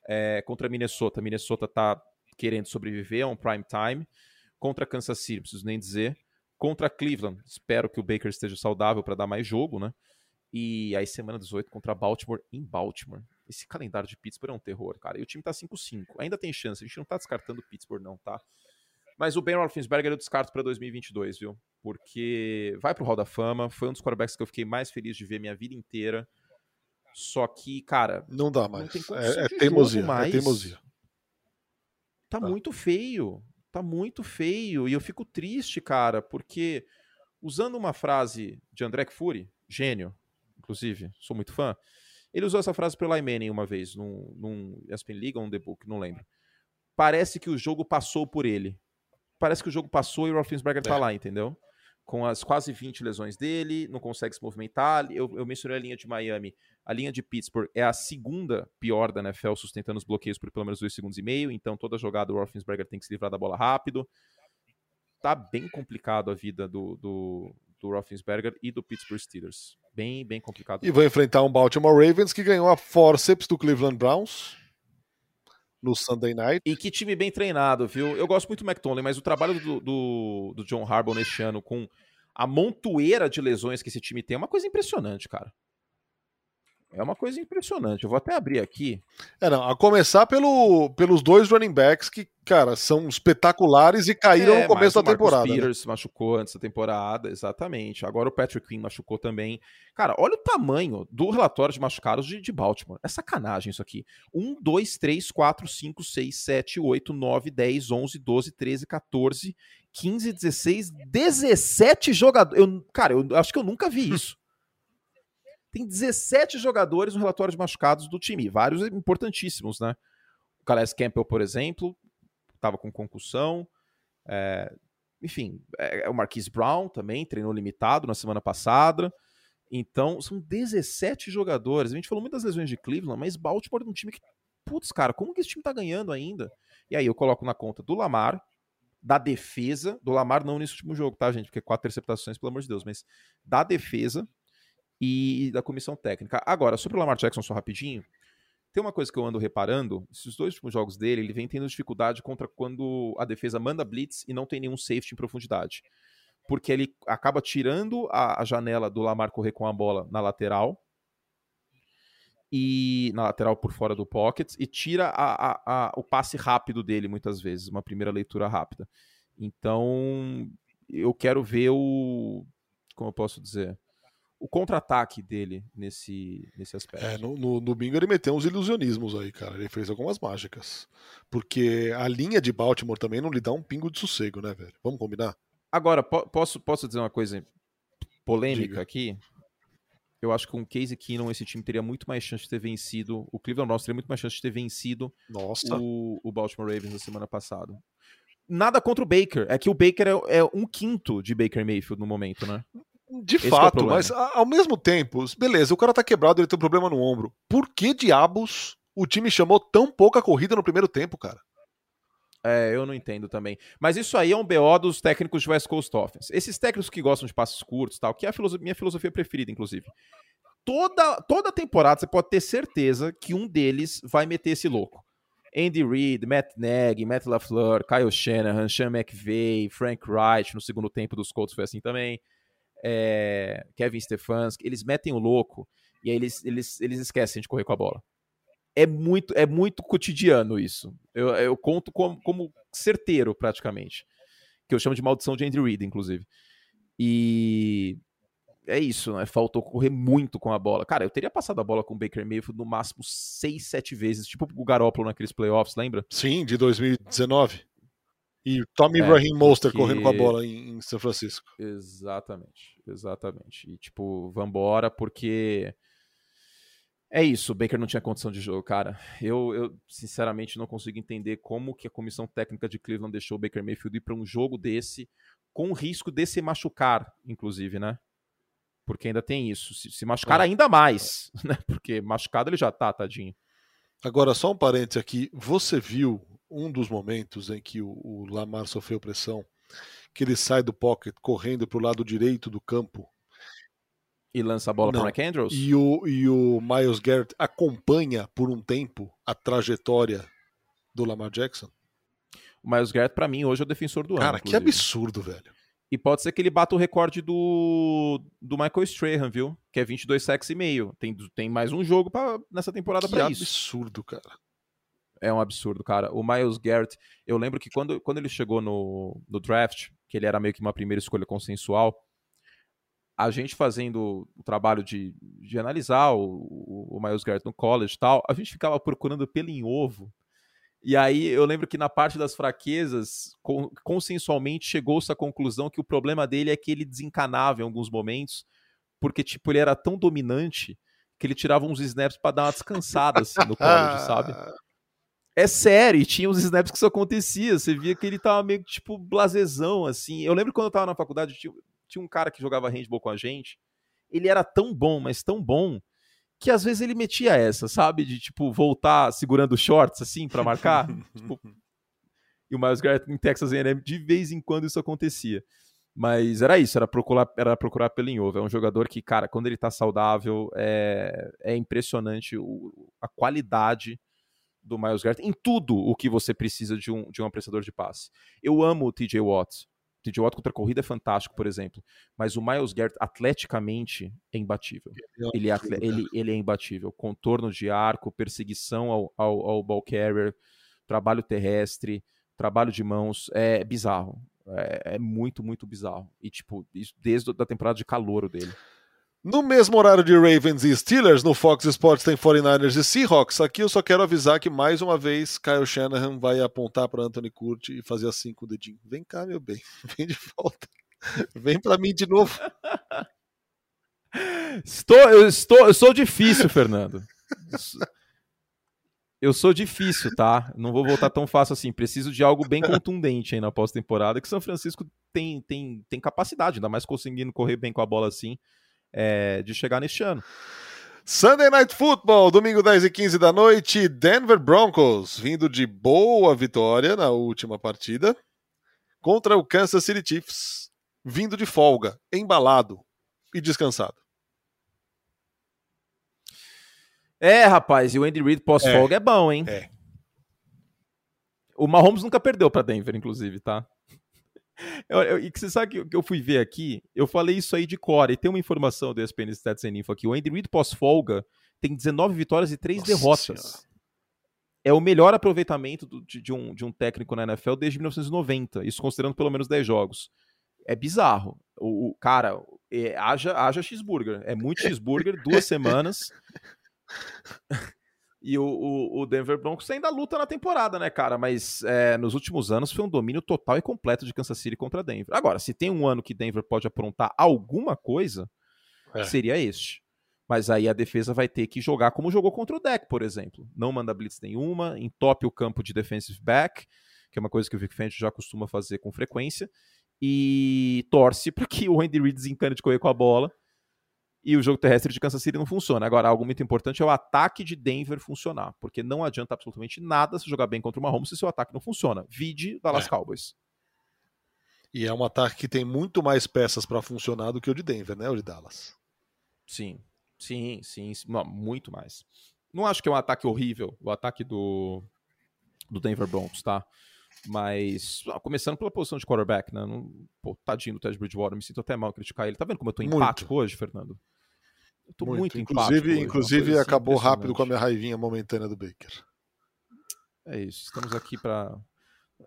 É, contra Minnesota, Minnesota tá querendo sobreviver, é um prime time. Contra Kansas City, preciso nem dizer. Contra Cleveland, espero que o Baker esteja saudável para dar mais jogo, né? E aí, semana 18 contra Baltimore em Baltimore. Esse calendário de Pittsburgh é um terror, cara. E o time tá 5-5. Ainda tem chance. A gente não tá descartando Pittsburgh, não, tá? Mas o Ben Roethlisberger eu descarto para 2022, viu? Porque vai pro Hall da Fama, foi um dos quarterbacks que eu fiquei mais feliz de ver minha vida inteira. Só que, cara, não dá mais. Não é, é teimosia, mais. é teimosia. Tá, tá muito feio. Tá muito feio e eu fico triste, cara, porque usando uma frase de André Fury, gênio, inclusive, sou muito fã, ele usou essa frase pro Eli Manning uma vez, num, num ESPN League ou um The Book, não lembro. Parece que o jogo passou por ele parece que o jogo passou e o Roethlisberger tá é. lá, entendeu? Com as quase 20 lesões dele, não consegue se movimentar. Eu, eu mencionei a linha de Miami. A linha de Pittsburgh é a segunda pior da NFL, sustentando os bloqueios por pelo menos dois segundos e meio. Então, toda jogada o Roethlisberger tem que se livrar da bola rápido. Tá bem complicado a vida do, do, do Roethlisberger e do Pittsburgh Steelers. Bem, bem complicado. E vai enfrentar um Baltimore Ravens que ganhou a forceps do Cleveland Browns no Sunday Night. E que time bem treinado, viu? Eu gosto muito do McTonley, mas o trabalho do, do, do John Harbaugh neste ano com a montoeira de lesões que esse time tem é uma coisa impressionante, cara. É uma coisa impressionante. Eu vou até abrir aqui. É, não, a começar pelo, pelos dois running backs que, cara, são espetaculares e caíram é, no começo da temporada. O né? Peters né? machucou antes da temporada, exatamente. Agora o Patrick Quinn machucou também. Cara, olha o tamanho do relatório de machucados de, de Baltimore. É sacanagem isso aqui. 1, 2, 3, 4, 5, 6, 7, 8, 9, 10, 11, 12, 13, 14, 15, 16, 17 jogadores. Eu, cara, eu acho que eu nunca vi isso tem 17 jogadores no relatório de machucados do time, vários importantíssimos, né? O Calais Campbell, por exemplo, estava com concussão. É, enfim, é, o Marquise Brown também treinou limitado na semana passada. Então, são 17 jogadores. A gente falou muitas lesões de Cleveland, mas Baltimore é um time que. Putz, cara, como que esse time tá ganhando ainda? E aí eu coloco na conta do Lamar, da defesa, do Lamar não nesse último jogo, tá, gente? Porque quatro interceptações, pelo amor de Deus, mas da defesa, e da comissão técnica. Agora, sobre o Lamar Jackson, só rapidinho, tem uma coisa que eu ando reparando, esses dois últimos jogos dele, ele vem tendo dificuldade contra quando a defesa manda blitz e não tem nenhum safety em profundidade. Porque ele acaba tirando a, a janela do Lamar correr com a bola na lateral, e na lateral por fora do pocket, e tira a, a, a, o passe rápido dele muitas vezes, uma primeira leitura rápida. Então, eu quero ver o. Como eu posso dizer? O contra-ataque dele nesse, nesse aspecto. É, no, no, no, bingo ele meteu uns ilusionismos aí, cara. Ele fez algumas mágicas. Porque a linha de Baltimore também não lhe dá um pingo de sossego, né, velho? Vamos combinar? Agora, po posso, posso dizer uma coisa polêmica Diga. aqui? Eu acho que com o Casey Keenum esse time teria muito mais chance de ter vencido. O Cleveland Browns teria muito mais chance de ter vencido Nossa. O, o Baltimore Ravens na semana passada. Nada contra o Baker. É que o Baker é, é um quinto de Baker Mayfield no momento, né? De Esse é fato, é mas ao mesmo tempo, beleza, o cara tá quebrado, ele tem um problema no ombro. Por que diabos o time chamou tão pouca corrida no primeiro tempo, cara? É, eu não entendo também. Mas isso aí é um BO dos técnicos de West Coast Offense. Esses técnicos que gostam de passos curtos tal, que é a filosofia, minha filosofia preferida, inclusive. Toda, toda temporada você pode ter certeza que um deles vai meter esse louco. Andy Reid, Matt Nagy, Matt LaFleur, Kyle Shanahan, Sean McVay, Frank Wright, no segundo tempo dos Colts foi assim também é, Kevin Stefanski, eles metem o louco e aí eles, eles, eles esquecem de correr com a bola. É muito, é muito cotidiano isso. Eu, eu conto como, como certeiro, praticamente. Que eu chamo de maldição de Andy Reid, inclusive. E é isso, né? Faltou correr muito com a bola. Cara, eu teria passado a bola com o Baker Mayfield no máximo 6, 7 vezes, tipo o Garoppolo naqueles playoffs, lembra? Sim, de 2019. E Tommy é, Raheem Monster porque... correndo com a bola em, em, São Francisco. Exatamente, exatamente. E tipo, vambora, porque é isso, o Baker não tinha condição de jogo, cara. Eu, eu sinceramente não consigo entender como que a comissão técnica de Cleveland deixou o Baker Mayfield ir para um jogo desse, com o risco de se machucar, inclusive, né? Porque ainda tem isso. Se, se machucar é. ainda mais, né? Porque machucado ele já tá, tadinho. Agora, só um parênteses aqui. Você viu um dos momentos em que o, o Lamar sofreu pressão, que ele sai do pocket correndo para o lado direito do campo. E lança a bola para o Mike Andrews? E o, e o Miles Garrett acompanha por um tempo a trajetória do Lamar Jackson? O Miles Garrett, para mim, hoje é o defensor do Cara, ano. Cara, que absurdo, velho. E pode ser que ele bata o recorde do, do Michael Strahan, viu? Que é 22 sacks e meio. Tem, tem mais um jogo pra, nessa temporada para isso. Que absurdo, cara é um absurdo, cara. O Miles Garrett, eu lembro que quando, quando ele chegou no, no draft, que ele era meio que uma primeira escolha consensual, a gente fazendo o trabalho de, de analisar o, o, Miles Garrett no college e tal, a gente ficava procurando pelo em ovo. E aí eu lembro que na parte das fraquezas, consensualmente chegou-se à conclusão que o problema dele é que ele desencanava em alguns momentos, porque tipo ele era tão dominante que ele tirava uns snaps para dar uma descansada assim no college, sabe? É sério, e tinha uns snaps que isso acontecia. Você via que ele tava meio tipo blasezão, assim. Eu lembro quando eu tava na faculdade, tinha, tinha um cara que jogava handball com a gente. Ele era tão bom, mas tão bom, que às vezes ele metia essa, sabe? De tipo, voltar segurando shorts, assim, para marcar. tipo... E o Miles Garrett em Texas A&M, de vez em quando isso acontecia. Mas era isso, era procurar, era procurar pelo em ovo. É um jogador que, cara, quando ele tá saudável, é, é impressionante o, a qualidade do Miles Garrett em tudo o que você precisa de um, de um apreciador de passe. Eu amo o TJ Watt. TJ Watt contra a corrida é fantástico, por exemplo. Mas o Miles Garrett, atleticamente, é imbatível. Ele é, ele, ele é imbatível. Contorno de arco, perseguição ao, ao, ao ball carrier, trabalho terrestre, trabalho de mãos. É bizarro. É, é muito, muito bizarro. E, tipo, isso desde a temporada de calor dele. No mesmo horário de Ravens e Steelers, no Fox Sports tem 49ers e Seahawks. Aqui eu só quero avisar que mais uma vez Kyle Shanahan vai apontar para Anthony Curti e fazer assim com o dedinho. Vem cá, meu bem. Vem de volta. Vem para mim de novo. Estou, eu estou, eu sou difícil, Fernando. Eu sou difícil, tá? Não vou voltar tão fácil assim. Preciso de algo bem contundente aí na pós-temporada. Que São Francisco tem, tem, tem capacidade, ainda mais conseguindo correr bem com a bola assim é, de chegar neste ano. Sunday Night Football, domingo 10 e 15 da noite, Denver Broncos, vindo de boa vitória na última partida, contra o Kansas City Chiefs, vindo de folga, embalado e descansado. É, rapaz, e o Andy Reid pós-folga é. é bom, hein? É. O Mahomes nunca perdeu para Denver, inclusive, tá? E você sabe que eu fui ver aqui? Eu falei isso aí de core. E tem uma informação do ESPN Stats and Info aqui. O Andy Reid pós-folga tem 19 vitórias e 3 Nossa derrotas. Senhora. É o melhor aproveitamento do, de, de, um, de um técnico na NFL desde 1990. Isso considerando pelo menos 10 jogos. É bizarro. O, o cara, é, haja, haja cheeseburger. É muito cheeseburger, duas semanas. E o, o, o, Denver Broncos ainda luta na temporada, né, cara? Mas é, nos últimos anos foi um domínio total e completo de Kansas City contra Denver. Agora, se tem um ano que Denver pode aprontar alguma coisa, é. seria este. Mas aí a defesa vai ter que jogar como jogou contra o deck, por exemplo. Não manda blitz nenhuma, entope o campo de defensive back, que é uma coisa que o Vic Fangio já costuma fazer com frequência, e torce para que o Andy Reid desencane de correr com a bola e o jogo terrestre de Kansas City não funciona. Agora, algo muito importante é o ataque de Denver funcionar, porque não adianta absolutamente nada se jogar bem contra o Mahomes se seu ataque não funciona. Vide Dallas é. Cowboys. E é um ataque que tem muito mais peças para funcionar do que o de Denver, né? O de Dallas. Sim, sim, sim, não, muito mais. Não acho que é um ataque horrível, o ataque do, do Denver Broncos, tá? Mas, começando pela posição de quarterback, né? Não, pô, tadinho do Ted Bridgewater, me sinto até mal criticar ele. Tá vendo como eu tô empático muito. hoje, Fernando? Eu tô muito, muito inclusive, hoje, Inclusive, acabou rápido com a minha raivinha momentânea do Baker. É isso, estamos aqui para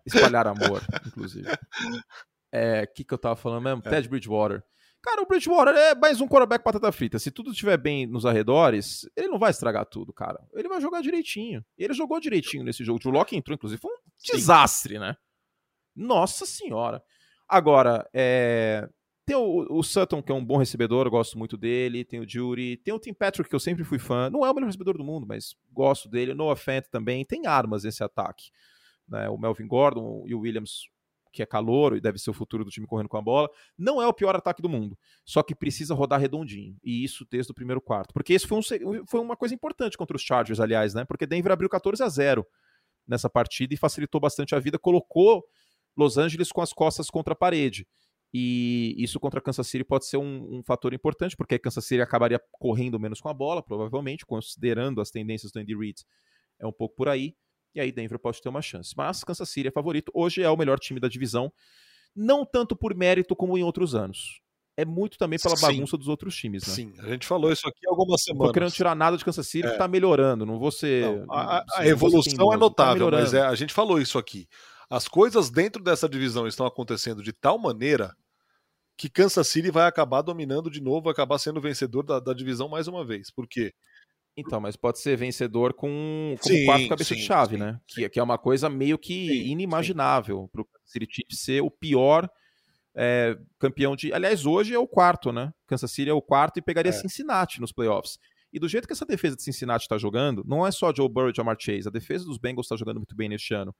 espalhar amor, inclusive. É, o que, que eu tava falando mesmo? É. Ted Bridgewater. Cara, o Bridgewater é mais um quarterback batata frita. Se tudo estiver bem nos arredores, ele não vai estragar tudo, cara. Ele vai jogar direitinho. Ele jogou direitinho nesse jogo. O Locke entrou, inclusive, foi um Sim. desastre, né? Nossa senhora. Agora, é... tem o, o, Sutton, que é um bom recebedor, eu gosto muito dele. Tem o Jury. Tem o Tim Patrick, que eu sempre fui fã. Não é o melhor recebedor do mundo, mas gosto dele. O Noah Fant também. Tem armas nesse ataque. Né? O Melvin Gordon e o Williams que é calor e deve ser o futuro do time correndo com a bola. Não é o pior ataque do mundo, só que precisa rodar redondinho. E isso desde o primeiro quarto. Porque isso foi, um, foi uma coisa importante contra os Chargers, aliás, né? Porque Denver abriu 14 a 0 nessa partida e facilitou bastante a vida, colocou Los Angeles com as costas contra a parede. E isso contra Kansas City pode ser um, um, fator importante, porque Kansas City acabaria correndo menos com a bola, provavelmente, considerando as tendências do Andy Reid. É um pouco por aí. E aí Denver pode ter uma chance. Mas Kansas City é favorito. Hoje é o melhor time da divisão. Não tanto por mérito como em outros anos. É muito também pela Sim. bagunça dos outros times, né? Sim, a gente falou isso aqui há algumas semanas. Não tô querendo tirar nada de Kansas City, é. tá melhorando. Não vou ser. Não, a, a evolução é tá notável, tá mas é, a gente falou isso aqui. As coisas dentro dessa divisão estão acontecendo de tal maneira que Kansas City vai acabar dominando de novo, vai acabar sendo vencedor da, da divisão mais uma vez. Por quê? Então, mas pode ser vencedor com, com sim, quatro cabeças sim, de chave, sim, né? Que, que, é uma coisa meio que inimaginável para o City Chiefs ser o pior é, campeão de. Aliás, hoje é o quarto, né? Kansas City é o quarto e pegaria é. Cincinnati nos playoffs. E do jeito que essa defesa de Cincinnati está jogando, não é só Joe Burrow e Jamar Chase, a defesa dos Bengals está jogando muito bem neste ano.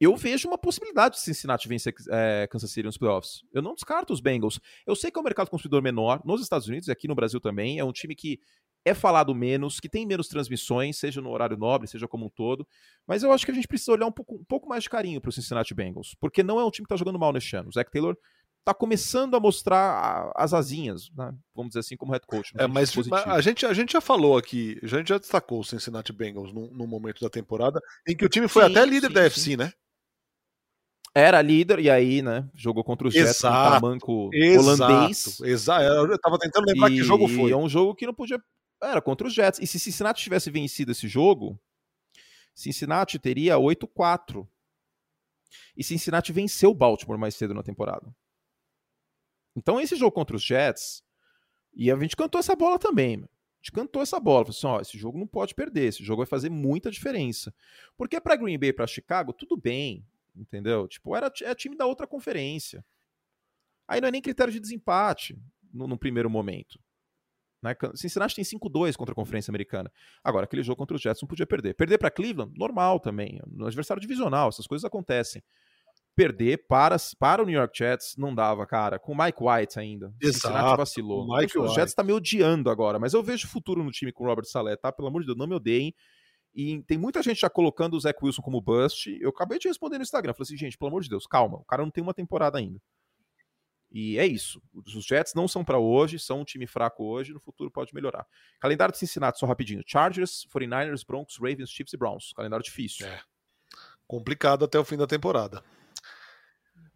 Eu vejo uma possibilidade de Cincinnati vencer é, Kansas City nos playoffs. Eu não descarto os Bengals. Eu sei que é um mercado consumidor menor nos Estados Unidos e aqui no Brasil também. É um time que é falado menos, que tem menos transmissões, seja no horário nobre, seja como um todo. Mas eu acho que a gente precisa olhar um pouco, um pouco mais de carinho para o Cincinnati Bengals, porque não é um time que está jogando mal neste ano. O Zach Taylor está começando a mostrar as asinhas, né? vamos dizer assim, como head coach. É, mas, mas, a, gente, a gente já falou aqui, a gente já destacou o Cincinnati Bengals no, no momento da temporada, em que o time foi sim, até líder sim, da FC, né? Era líder e aí, né, jogou contra os Jets Exato, um tamanco holandês. Exato. Eu tava tentando lembrar e, que jogo foi. é um jogo que não podia. Era contra os Jets. E se Cincinnati tivesse vencido esse jogo, Cincinnati teria 8-4. E Cincinnati venceu o Baltimore mais cedo na temporada. Então, esse jogo contra os Jets, e a gente cantou essa bola também. A gente cantou essa bola. Falou assim: ó, esse jogo não pode perder, esse jogo vai fazer muita diferença. Porque para Green Bay para Chicago, tudo bem entendeu? Tipo, era é time da outra conferência. Aí não é nem critério de desempate no, no primeiro momento. Né? Cincinnati tem 5-2 contra a Conferência Americana. Agora, aquele jogo contra os Jets não podia perder. Perder para Cleveland, normal também. No adversário divisional, essas coisas acontecem. Perder para, para o New York Jets não dava, cara. Com o Mike White ainda. Exato. Cincinnati vacilou. O Mike os. Jets tá me odiando agora, mas eu vejo futuro no time com o Robert Saleh, tá? Pelo amor de Deus, não me odeiem. E tem muita gente já colocando o Zach Wilson como bust. Eu acabei de responder no Instagram. Falei assim, gente, pelo amor de Deus, calma. O cara não tem uma temporada ainda. E é isso. Os Jets não são para hoje, são um time fraco hoje, no futuro pode melhorar. Calendário de Cincinnati, só rapidinho. Chargers, 49ers, Broncos, Ravens, Chiefs e Browns. Calendário difícil. É. Complicado até o fim da temporada.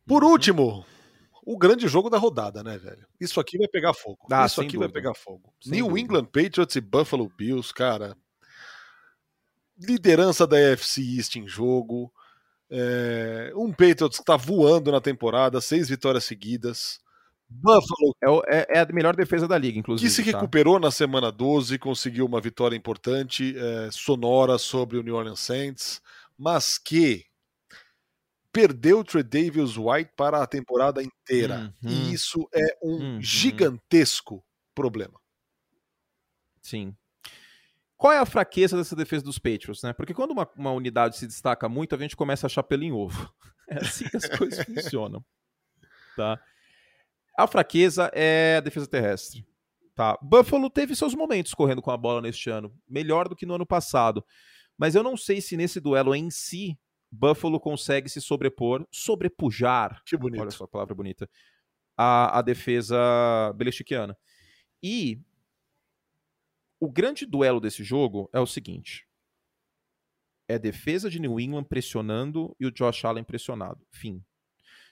Por último, o grande jogo da rodada, né, velho? Isso aqui vai pegar fogo. Ah, Isso aqui vai dúvida. pegar fogo. Sem New dúvida. England Patriots e Buffalo Bills, cara. Liderança da AFC East em jogo. É, um Patriots que tá voando na temporada, seis vitórias seguidas. Buffalo É, é- é a melhor defesa da liga, inclusive. que se tá? recuperou na semana 12, conseguiu uma vitória importante, é, sonora sobre o New Orleans Saints, mas que perdeu o Tredavious White para a temporada inteira. Uhum. E isso é um Uhum. gigantesco problema. Sim. Qual é a fraqueza dessa defesa dos Patriots, né? Porque quando uma, uma unidade se destaca muito, a gente começa a achar pelo em ovo. É assim que as coisas funcionam. Tá? A fraqueza é a defesa terrestre. Tá? Buffalo teve seus momentos correndo com a bola neste ano, melhor do que no ano passado. Mas eu não sei se nesse duelo em si, Buffalo consegue se sobrepor, sobrepujar Que bonito. olha só a palavra bonita, a, a defesa belichiquiana. E o grande duelo desse jogo é o seguinte: é defesa de New England pressionando e o Josh Allen pressionado. Fim.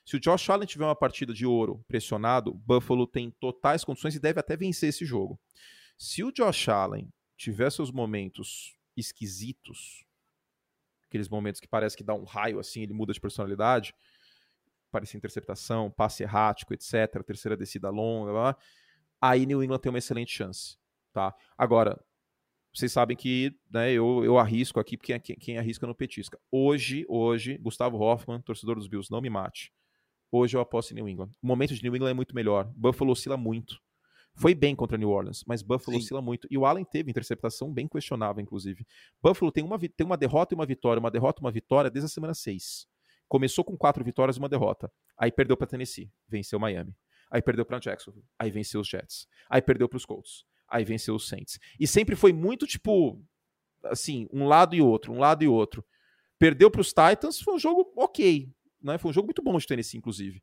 Se o Josh Allen tiver uma partida de ouro pressionado, Buffalo tem totais condições e deve até vencer esse jogo. Se o Josh Allen tiver seus momentos esquisitos, aqueles momentos que parece que dá um raio assim, ele muda de personalidade, parece interceptação, passe errático, etc., terceira descida longa, blá, blá, aí New England tem uma excelente chance, tá? Agora, vocês sabem que né, eu, eu arrisco aqui, porque quem, quem arrisca não petisca. Hoje, hoje, Gustavo Hoffman, torcedor dos Bills, não me mate. Hoje eu aposto em New England. O momento de New England é muito melhor. Buffalo oscila muito. Foi bem contra New Orleans, mas Buffalo Sim. oscila muito. E o Allen teve interceptação bem questionável, inclusive. Buffalo tem uma, tem uma derrota e uma vitória, uma derrota e uma vitória desde a semana 6. Começou com quatro vitórias e uma derrota. Aí perdeu para Tennessee, venceu Miami. Aí perdeu para Jacksonville, aí venceu os Jets. Aí perdeu para os Colts, aí venceu os Saints. E sempre foi muito tipo assim, um lado e outro, um lado e outro. Perdeu para os Titans, foi um jogo ok, né? Foi um jogo muito bom de Tennessee, inclusive.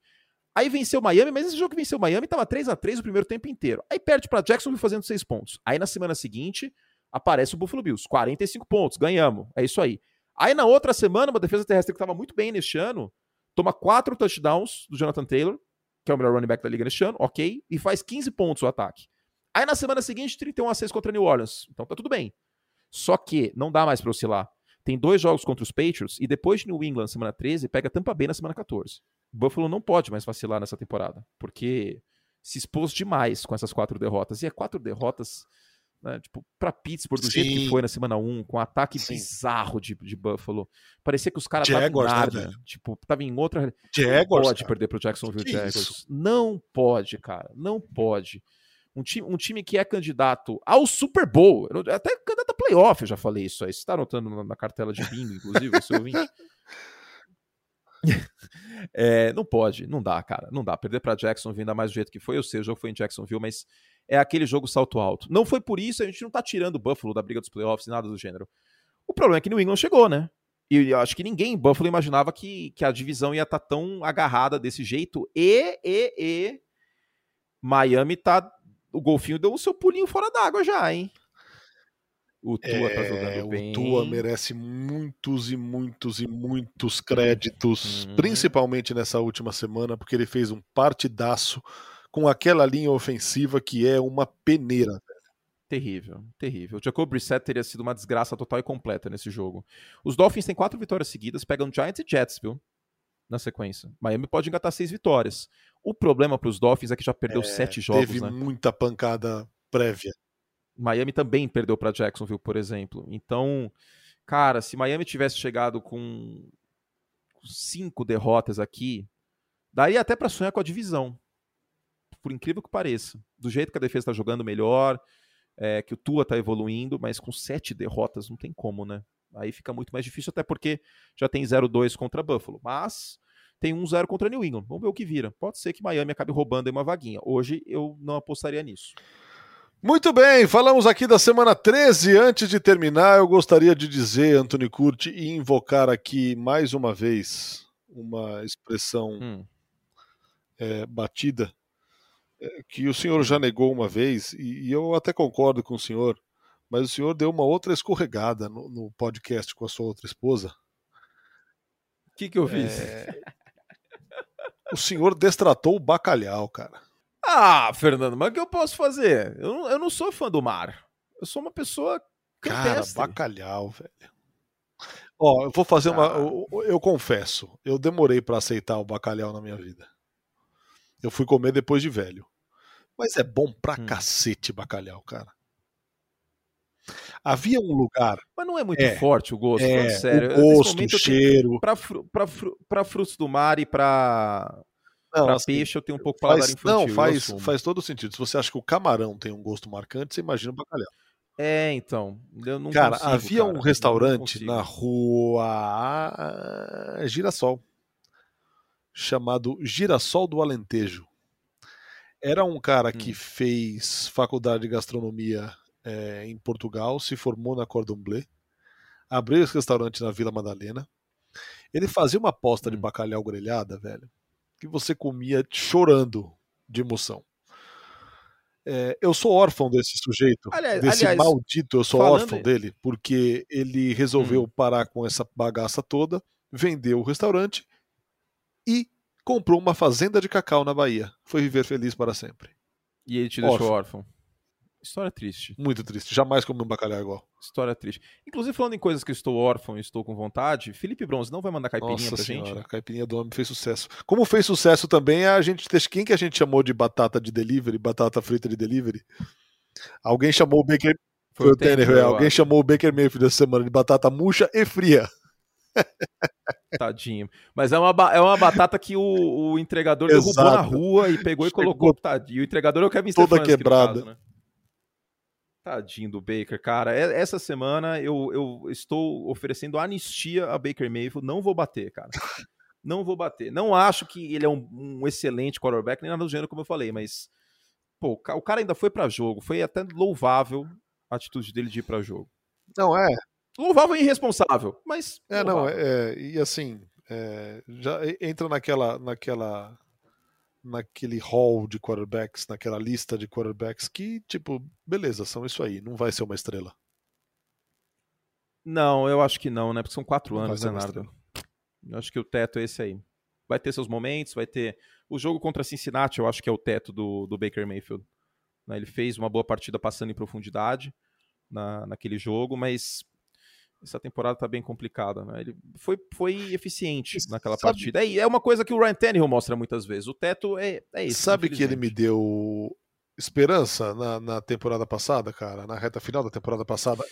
Aí venceu Miami, mas esse jogo que venceu Miami tava 3 a 3 o primeiro tempo inteiro. Aí perde para Jacksonville fazendo 6 pontos. Aí na semana seguinte aparece o Buffalo Bills, 45 pontos, ganhamos. É isso aí. Aí na outra semana, uma defesa terrestre que estava muito bem neste ano, toma quatro touchdowns do Jonathan Taylor, que é o melhor running back da liga neste ano, ok, e faz 15 pontos o ataque. Aí na semana seguinte, 31 a 6 contra New Orleans. Então tá tudo bem. Só que não dá mais para oscilar. Tem dois jogos contra os Patriots e depois de New England semana 13, pega Tampa Bay na semana 14. Buffalo não pode mais vacilar nessa temporada, porque se expôs demais com essas quatro derrotas. E é quatro derrotas, né, tipo, pra Pittsburgh, do jeito que Sim. foi na semana 1, com um ataque Sim. bizarro de, de Buffalo. Parecia que os caras estavam né, nada. velho? tipo, tava em outra. Não Jaguars, pode cara. perder pro Jacksonville Que Jaguars. isso? Não pode, cara. Não pode. Um time, um time que é candidato ao Super Bowl, até candidato a playoff, eu já falei isso aí. Você tá anotando na, cartela de bingo, inclusive, seu ouvinte? É, não pode, não dá, cara. Não dá. Perder pra Jacksonville, ainda mais do jeito que foi. Eu sei, o jogo foi em Jacksonville, mas é aquele jogo salto alto. Não foi por isso, a gente não tá tirando o Buffalo da briga dos playoffs, nada do gênero. O problema é que New England chegou, né? E eu acho que ninguém em Buffalo imaginava que, que a divisão ia estar tão agarrada desse jeito. E, e, e. Miami tá. O golfinho deu o seu pulinho fora d'água já, hein? O Tua é, tá jogando bem. O Tua merece muitos e muitos e muitos créditos, uhum. principalmente nessa última semana, porque ele fez um partidaço com aquela linha ofensiva que é uma peneira. Terrível, terrível. O Jacob Brissett teria sido uma desgraça total e completa nesse jogo. Os Dolphins têm quatro vitórias seguidas, pegam Giants e Jets, viu? Na sequência. Miami pode engatar seis vitórias. O problema para os Dolphins é que já perdeu é, sete jogos. Teve né? muita pancada prévia. Miami também perdeu para Jacksonville, por exemplo. Então, cara, se Miami tivesse chegado com cinco derrotas aqui, daria até para sonhar com a divisão. Por incrível que pareça. Do jeito que a defesa está jogando melhor, é, que o Tua está evoluindo, mas com sete derrotas não tem como, né? Aí fica muito mais difícil, até porque já tem 0-2 contra Buffalo. Mas tem 1-0 contra New England. Vamos ver o que vira. Pode ser que Miami acabe roubando uma vaguinha. Hoje eu não apostaria nisso. Muito bem, falamos aqui da semana 13. Antes de terminar, eu gostaria de dizer, Anthony Curti, e invocar aqui mais uma vez uma expressão hum. é, batida é, que o senhor já negou uma vez, e, e, eu até concordo com o senhor, mas o senhor deu uma outra escorregada no, no podcast com a sua outra esposa. O que, que eu fiz? É... o senhor destratou o bacalhau, cara. Ah, Fernando, mas o que eu posso fazer? Eu, eu não sou fã do mar. Eu sou uma pessoa campestre. Cara, bacalhau, velho. Ó, eu vou fazer ah. uma. Eu, eu, confesso, eu demorei para aceitar o bacalhau na minha vida. Eu fui comer depois de velho. Mas é bom pra hum. cacete bacalhau, cara. Havia um lugar. Mas não é muito é, forte o gosto, é, sério. O gosto, o cheiro. Pra frutos do mar e pra assim, peixe eu tenho um pouco paladar faz, infantil. Não, faz, faz todo sentido. Se você acha que o camarão tem um gosto marcante, você imagina o bacalhau. É, então. Eu não cara, consigo, havia cara, um restaurante na rua Girassol, chamado Girassol do Alentejo. Era um cara hum. que fez faculdade de gastronomia é, em Portugal, se formou na Cordon Bleu, abriu esse restaurante na Vila Madalena. Ele fazia uma aposta hum. de bacalhau grelhada, velho que você comia chorando de emoção. É, eu sou órfão desse sujeito, aliás, desse aliás, maldito, eu sou órfão dele, porque ele resolveu hum. parar com essa bagaça toda, vendeu o restaurante e comprou uma fazenda de cacau na Bahia. Foi viver feliz para sempre. E ele te órfão. deixou órfão. História triste. Muito triste. Jamais comi um bacalhau igual. História triste. Inclusive, falando em coisas que eu estou órfão e estou com vontade, Felipe Bronze não vai mandar caipirinha Nossa pra senhora, gente? A caipirinha do homem fez sucesso. Como fez sucesso também a gente. Quem que a gente chamou de batata de delivery, batata frita de delivery? Alguém chamou o Baker. Foi, Foi o Tanner, é. Alguém chamou o Baker Mayfield essa semana de batata murcha e fria. Tadinho. Mas é uma, é uma batata que o, o entregador derrubou na rua e pegou e colocou. Tadinho. O entregador é o Kevin Toda Stefanski, quebrada. Caso, né? Tadinho do Baker, cara. Essa semana eu, eu estou oferecendo anistia a Baker Mayfield. Não vou bater, cara. Não vou bater. Não acho que ele é um, um excelente quarterback, nem nada do gênero, como eu falei, mas. Pô, o cara ainda foi para jogo. Foi até louvável a atitude dele de ir para jogo. Não, é. Louvável e irresponsável, mas. É, louvável. não, é, é, e assim. É, já entra naquela, naquela naquele hall de quarterbacks, naquela lista de quarterbacks que, tipo, beleza, são isso aí, não vai ser uma estrela. Não, eu acho que não, né? Porque são quatro não anos, né, Nardo? Eu acho que o teto é esse aí. Vai ter seus momentos, vai ter. O jogo contra Cincinnati, eu acho que é o teto do, do Baker Mayfield. Né? Ele fez uma boa partida passando em profundidade na, naquele jogo, mas essa temporada tá bem complicada, né? Ele foi, foi eficiente naquela Sabe... partida. É, é uma coisa que o Ryan Tannehill mostra muitas vezes. O teto é, é esse. Sabe que ele me deu esperança na, na temporada passada, cara? Na reta final da temporada passada,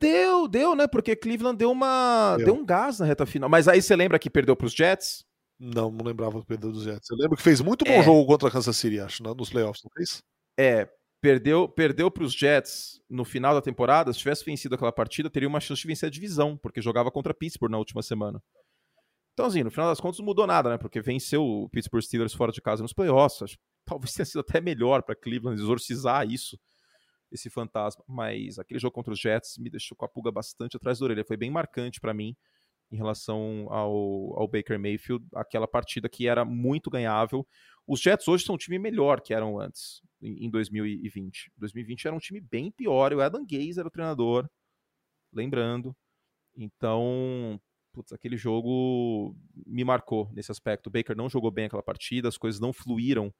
Deu, deu, né? Porque Cleveland deu uma. Deu. deu um gás na reta final. Mas aí você lembra que perdeu pros Jets? Não, não lembrava que perdeu dos Jets. Eu lembro que fez muito bom é. jogo contra a Kansas City, acho, né? nos playoffs, não fez? É, perdeu perdeu para os Jets no final da temporada. Se tivesse vencido aquela partida, teria uma chance de vencer a divisão, porque jogava contra Pittsburgh na última semana. Então, assim, no final das contas não mudou nada, né? Porque venceu o Pittsburgh Steelers fora de casa nos playoffs. Talvez tenha sido até melhor para Cleveland exorcizar isso, esse fantasma. Mas aquele jogo contra os Jets me deixou com a pulga bastante atrás da orelha. Foi bem marcante para mim. Em relação ao, ao Baker Mayfield, aquela partida que era muito ganhável. Os Jets hoje são um time melhor que eram antes, em, em 2020. 2020 era um time bem pior, o Adam Gaze era o treinador, lembrando. Então, putz, aquele jogo me marcou nesse aspecto. O Baker não jogou bem aquela partida, as coisas não fluíram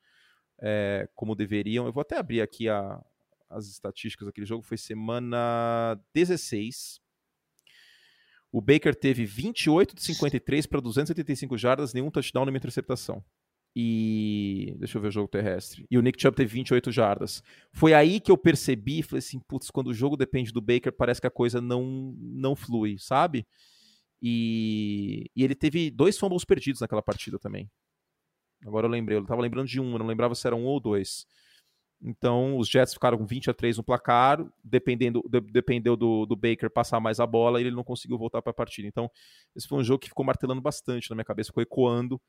é, como deveriam. Eu vou até abrir aqui a, as estatísticas daquele jogo. Foi semana 16. O Baker teve 28 de 53 para 285 jardas, nenhum touchdown, nenhuma interceptação. E. Deixa eu ver o jogo terrestre. E o Nick Chubb teve 28 jardas. Foi aí que eu percebi, falei assim, putz, quando o jogo depende do Baker, parece que a coisa não, não flui, sabe? E, e ele teve dois fumbles perdidos naquela partida também. Agora eu lembrei, eu tava lembrando de um, eu não lembrava se era um ou dois. Então, os Jets ficaram com 20 a 3 no placar, dependendo, de, dependeu do, do, Baker passar mais a bola e ele não conseguiu voltar para a partida. Então, esse foi um jogo que ficou martelando bastante na minha cabeça, ficou ecoando.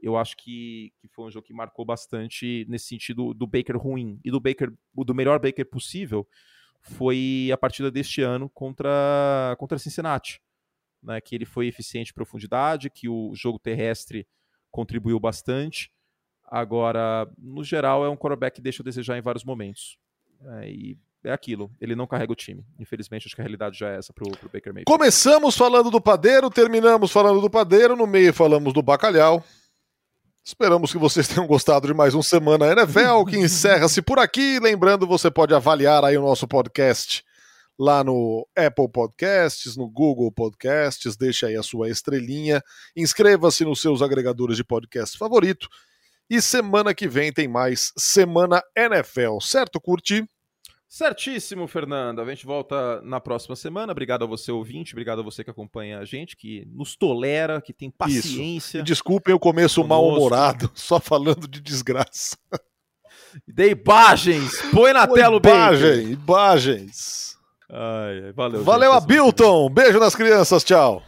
Eu acho que, que foi um jogo que marcou bastante nesse sentido do Baker ruim e do Baker, do melhor Baker possível, foi a partida deste ano contra contra Cincinnati, né, que ele foi eficiente em profundidade, que o jogo terrestre contribuiu bastante Agora, no geral, é um quarterback que deixa a desejar em vários momentos. É, e é aquilo, ele não carrega o time. Infelizmente, acho que a realidade já é essa pro, pro Baker Mayfield. Começamos falando do padeiro, terminamos falando do padeiro, no meio falamos do bacalhau. Esperamos que vocês tenham gostado de mais uma semana NFL, que encerra-se por aqui. Lembrando, você pode avaliar aí o nosso podcast lá no Apple Podcasts, no Google Podcasts, deixa aí a sua estrelinha, inscreva-se nos seus agregadores de podcast favorito e semana que vem tem mais Semana NFL, certo, Curti? Certíssimo, Fernando. A gente volta na próxima semana. Obrigado a você, ouvinte. Obrigado a você que acompanha a gente, que nos tolera, que tem paciência. E desculpem o começo mal-humorado, só falando de desgraça. Dê imagens! Põe na Pô, tela o Imagem, imagens. Ai, valeu. Valeu, gente, Abilton. Beijo nas crianças. Tchau.